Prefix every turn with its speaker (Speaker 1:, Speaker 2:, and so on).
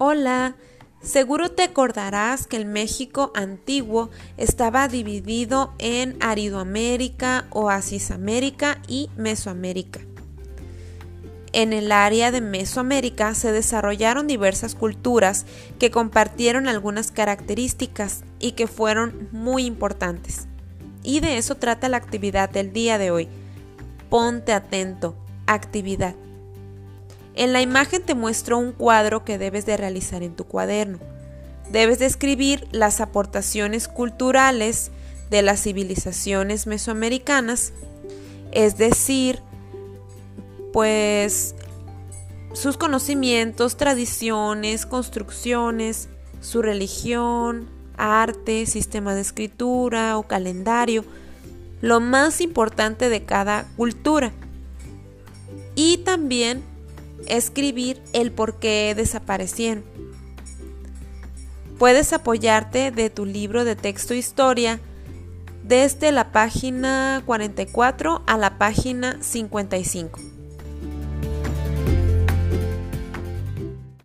Speaker 1: Hola, seguro te acordarás que el México antiguo estaba dividido en Aridoamérica, Oasisamérica y Mesoamérica. En el área de Mesoamérica se desarrollaron diversas culturas que compartieron algunas características y que fueron muy importantes. Y de eso trata la actividad del día de hoy. Ponte atento, actividad. En la imagen te muestro un cuadro que debes de realizar en tu cuaderno. Debes describir las aportaciones culturales de las civilizaciones mesoamericanas, es decir, pues sus conocimientos, tradiciones, construcciones, su religión, arte, sistema de escritura o calendario, lo más importante de cada cultura. Y también escribir el por qué desaparecieron. Puedes apoyarte de tu libro de texto historia desde la página 44 a la página 55.